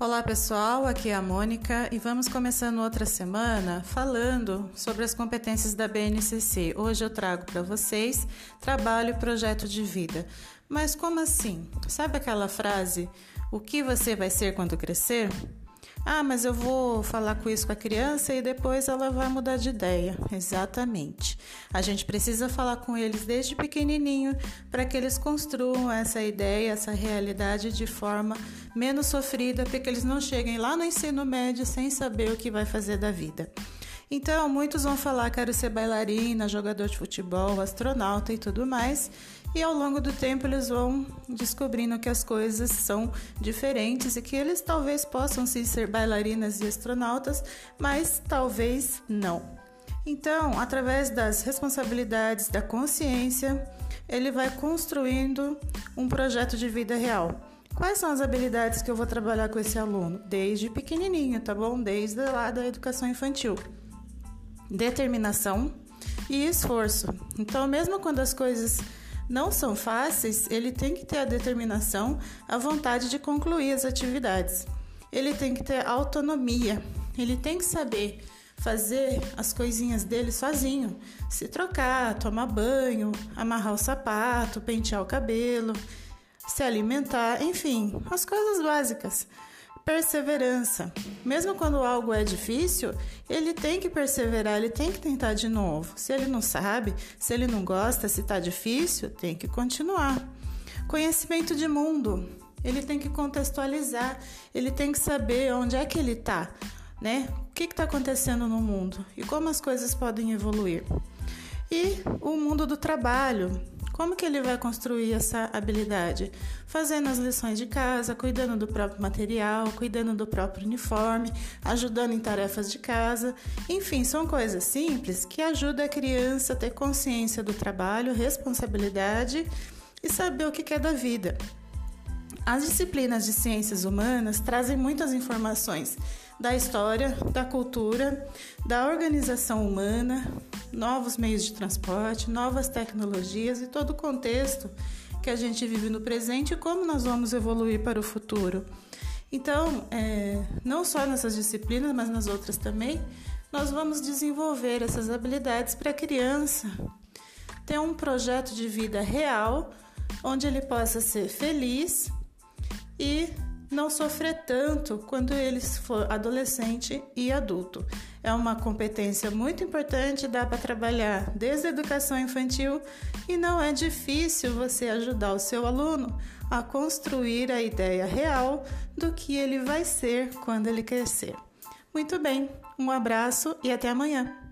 Olá pessoal, aqui é a Mônica e vamos começando outra semana falando sobre as competências da BNCC. Hoje eu trago para vocês trabalho e projeto de vida. Mas como assim? Sabe aquela frase: o que você vai ser quando crescer? Ah, mas eu vou falar com isso com a criança e depois ela vai mudar de ideia. Exatamente. A gente precisa falar com eles desde pequenininho para que eles construam essa ideia, essa realidade de forma menos sofrida, para que eles não cheguem lá no ensino médio sem saber o que vai fazer da vida. Então, muitos vão falar: quero ser bailarina, jogador de futebol, astronauta e tudo mais. E ao longo do tempo eles vão descobrindo que as coisas são diferentes e que eles talvez possam sim ser bailarinas e astronautas, mas talvez não. Então, através das responsabilidades, da consciência, ele vai construindo um projeto de vida real. Quais são as habilidades que eu vou trabalhar com esse aluno? Desde pequenininho, tá bom? Desde lá da educação infantil determinação e esforço. Então, mesmo quando as coisas não são fáceis, ele tem que ter a determinação, a vontade de concluir as atividades. Ele tem que ter autonomia, ele tem que saber fazer as coisinhas dele sozinho, se trocar, tomar banho, amarrar o sapato, pentear o cabelo, se alimentar, enfim, as coisas básicas perseverança. Mesmo quando algo é difícil, ele tem que perseverar, ele tem que tentar de novo. Se ele não sabe, se ele não gosta, se está difícil, tem que continuar. Conhecimento de mundo. Ele tem que contextualizar, ele tem que saber onde é que ele está, né? O que está acontecendo no mundo e como as coisas podem evoluir. E o mundo do trabalho. Como que ele vai construir essa habilidade? Fazendo as lições de casa, cuidando do próprio material, cuidando do próprio uniforme, ajudando em tarefas de casa. Enfim, são coisas simples que ajudam a criança a ter consciência do trabalho, responsabilidade e saber o que quer da vida. As disciplinas de ciências humanas trazem muitas informações da história, da cultura, da organização humana, novos meios de transporte, novas tecnologias e todo o contexto que a gente vive no presente e como nós vamos evoluir para o futuro. Então, é, não só nessas disciplinas, mas nas outras também, nós vamos desenvolver essas habilidades para a criança ter um projeto de vida real, onde ele possa ser feliz e não sofrer tanto quando ele for adolescente e adulto. É uma competência muito importante, dá para trabalhar desde a educação infantil e não é difícil você ajudar o seu aluno a construir a ideia real do que ele vai ser quando ele crescer. Muito bem, um abraço e até amanhã!